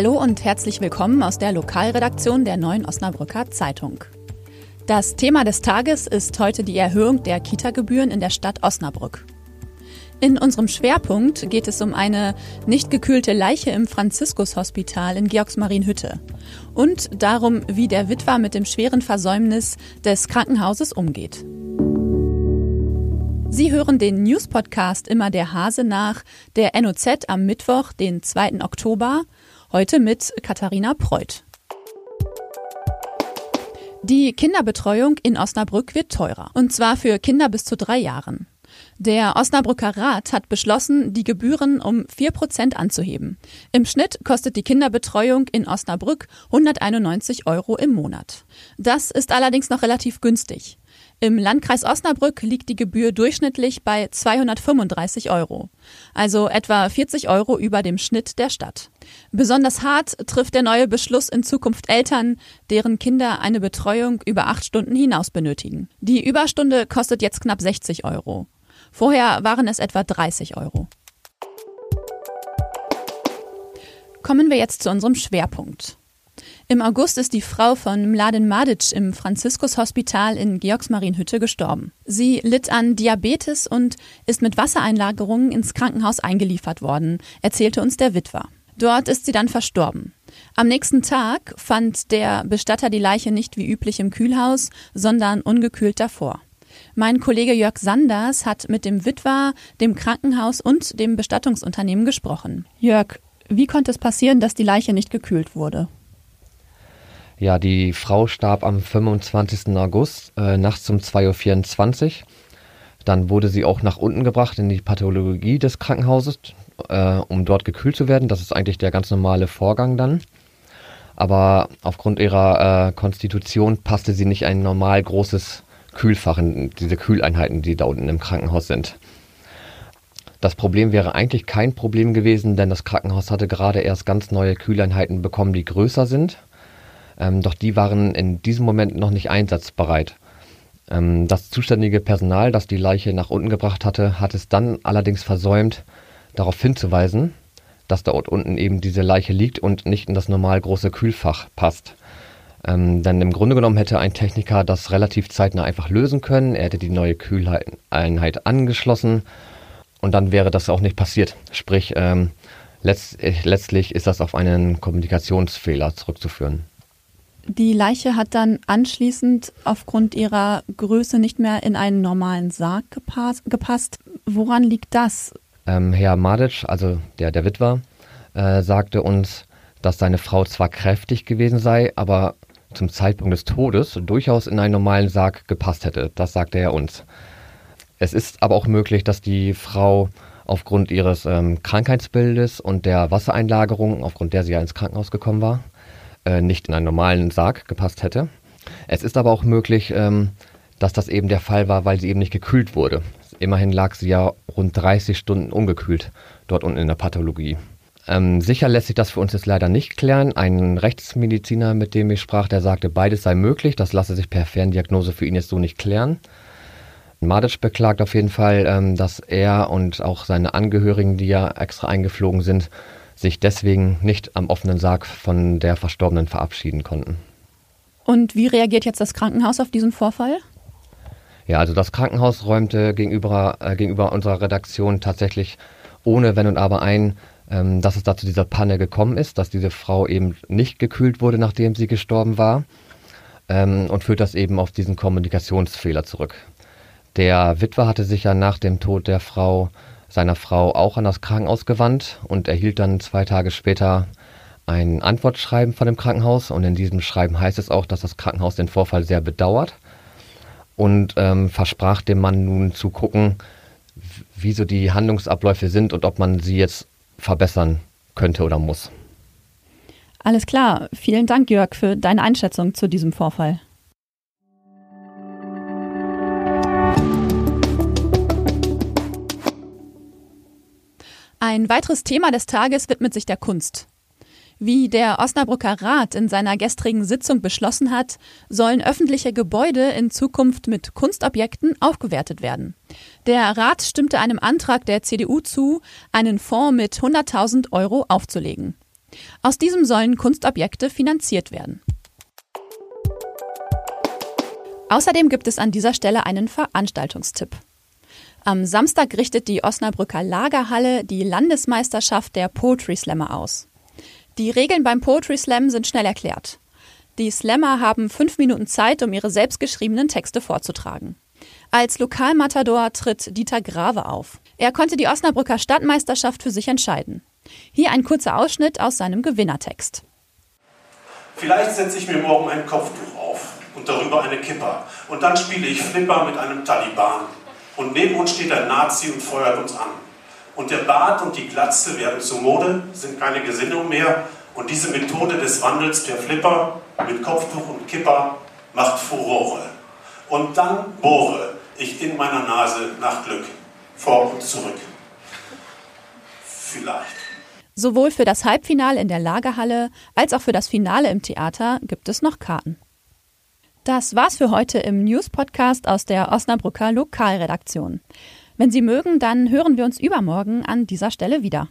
Hallo und herzlich willkommen aus der Lokalredaktion der Neuen Osnabrücker Zeitung. Das Thema des Tages ist heute die Erhöhung der Kita-Gebühren in der Stadt Osnabrück. In unserem Schwerpunkt geht es um eine nicht gekühlte Leiche im Franziskus-Hospital in Georgsmarienhütte und darum, wie der Witwer mit dem schweren Versäumnis des Krankenhauses umgeht. Sie hören den News-Podcast Immer der Hase nach, der NOZ am Mittwoch, den 2. Oktober, heute mit Katharina Preuth. Die Kinderbetreuung in Osnabrück wird teurer, und zwar für Kinder bis zu drei Jahren. Der Osnabrücker Rat hat beschlossen, die Gebühren um vier Prozent anzuheben. Im Schnitt kostet die Kinderbetreuung in Osnabrück 191 Euro im Monat. Das ist allerdings noch relativ günstig. Im Landkreis Osnabrück liegt die Gebühr durchschnittlich bei 235 Euro, also etwa 40 Euro über dem Schnitt der Stadt. Besonders hart trifft der neue Beschluss in Zukunft Eltern, deren Kinder eine Betreuung über acht Stunden hinaus benötigen. Die Überstunde kostet jetzt knapp 60 Euro. Vorher waren es etwa 30 Euro. Kommen wir jetzt zu unserem Schwerpunkt. Im August ist die Frau von Mladen Madic im Franziskus-Hospital in Georgsmarienhütte gestorben. Sie litt an Diabetes und ist mit Wassereinlagerungen ins Krankenhaus eingeliefert worden, erzählte uns der Witwer. Dort ist sie dann verstorben. Am nächsten Tag fand der Bestatter die Leiche nicht wie üblich im Kühlhaus, sondern ungekühlt davor. Mein Kollege Jörg Sanders hat mit dem Witwer, dem Krankenhaus und dem Bestattungsunternehmen gesprochen. Jörg, wie konnte es passieren, dass die Leiche nicht gekühlt wurde? Ja, die Frau starb am 25. August äh, nachts um 2.24 Uhr. Dann wurde sie auch nach unten gebracht in die Pathologie des Krankenhauses, äh, um dort gekühlt zu werden. Das ist eigentlich der ganz normale Vorgang dann. Aber aufgrund ihrer äh, Konstitution passte sie nicht ein normal großes Kühlfach, in diese Kühleinheiten, die da unten im Krankenhaus sind. Das Problem wäre eigentlich kein Problem gewesen, denn das Krankenhaus hatte gerade erst ganz neue Kühleinheiten bekommen, die größer sind ähm, doch die waren in diesem Moment noch nicht einsatzbereit. Ähm, das zuständige Personal, das die Leiche nach unten gebracht hatte, hat es dann allerdings versäumt, darauf hinzuweisen, dass dort unten eben diese Leiche liegt und nicht in das normal große Kühlfach passt. Ähm, denn im Grunde genommen hätte ein Techniker das relativ zeitnah einfach lösen können. Er hätte die neue Kühleinheit angeschlossen und dann wäre das auch nicht passiert. Sprich, ähm, letzt, letztlich ist das auf einen Kommunikationsfehler zurückzuführen. Die Leiche hat dann anschließend aufgrund ihrer Größe nicht mehr in einen normalen Sarg gepasst. Woran liegt das? Ähm, Herr Madic, also der, der Witwer, äh, sagte uns, dass seine Frau zwar kräftig gewesen sei, aber zum Zeitpunkt des Todes durchaus in einen normalen Sarg gepasst hätte. Das sagte er uns. Es ist aber auch möglich, dass die Frau aufgrund ihres ähm, Krankheitsbildes und der Wassereinlagerung, aufgrund der sie ja ins Krankenhaus gekommen war, äh, nicht in einen normalen Sarg gepasst hätte. Es ist aber auch möglich, ähm, dass das eben der Fall war, weil sie eben nicht gekühlt wurde. Immerhin lag sie ja rund 30 Stunden ungekühlt dort unten in der Pathologie. Ähm, sicher lässt sich das für uns jetzt leider nicht klären. Ein Rechtsmediziner, mit dem ich sprach, der sagte, beides sei möglich. Das lasse sich per Ferndiagnose für ihn jetzt so nicht klären. Madic beklagt auf jeden Fall, ähm, dass er und auch seine Angehörigen, die ja extra eingeflogen sind, sich deswegen nicht am offenen Sarg von der Verstorbenen verabschieden konnten. Und wie reagiert jetzt das Krankenhaus auf diesen Vorfall? Ja, also das Krankenhaus räumte gegenüber, äh, gegenüber unserer Redaktion tatsächlich ohne Wenn und Aber ein, ähm, dass es da zu dieser Panne gekommen ist, dass diese Frau eben nicht gekühlt wurde, nachdem sie gestorben war ähm, und führt das eben auf diesen Kommunikationsfehler zurück. Der Witwer hatte sich ja nach dem Tod der Frau seiner Frau auch an das Krankenhaus gewandt und erhielt dann zwei Tage später ein Antwortschreiben von dem Krankenhaus. Und in diesem Schreiben heißt es auch, dass das Krankenhaus den Vorfall sehr bedauert und ähm, versprach dem Mann nun zu gucken, wie so die Handlungsabläufe sind und ob man sie jetzt verbessern könnte oder muss. Alles klar. Vielen Dank, Jörg, für deine Einschätzung zu diesem Vorfall. Ein weiteres Thema des Tages widmet sich der Kunst. Wie der Osnabrücker Rat in seiner gestrigen Sitzung beschlossen hat, sollen öffentliche Gebäude in Zukunft mit Kunstobjekten aufgewertet werden. Der Rat stimmte einem Antrag der CDU zu, einen Fonds mit 100.000 Euro aufzulegen. Aus diesem sollen Kunstobjekte finanziert werden. Außerdem gibt es an dieser Stelle einen Veranstaltungstipp. Am Samstag richtet die Osnabrücker Lagerhalle die Landesmeisterschaft der Poetry Slammer aus. Die Regeln beim Poetry Slam sind schnell erklärt. Die Slammer haben fünf Minuten Zeit, um ihre selbstgeschriebenen Texte vorzutragen. Als Lokalmatador tritt Dieter Grave auf. Er konnte die Osnabrücker Stadtmeisterschaft für sich entscheiden. Hier ein kurzer Ausschnitt aus seinem Gewinnertext. Vielleicht setze ich mir morgen ein Kopftuch auf und darüber eine Kippa. Und dann spiele ich Flipper mit einem Taliban. Und neben uns steht ein Nazi und feuert uns an. Und der Bart und die Glatze werden zur Mode, sind keine Gesinnung mehr. Und diese Methode des Wandels der Flipper mit Kopftuch und Kipper macht Furore. Und dann bohre ich in meiner Nase nach Glück vor und zurück. Vielleicht. Sowohl für das Halbfinale in der Lagerhalle als auch für das Finale im Theater gibt es noch Karten. Das war's für heute im News-Podcast aus der Osnabrücker Lokalredaktion. Wenn Sie mögen, dann hören wir uns übermorgen an dieser Stelle wieder.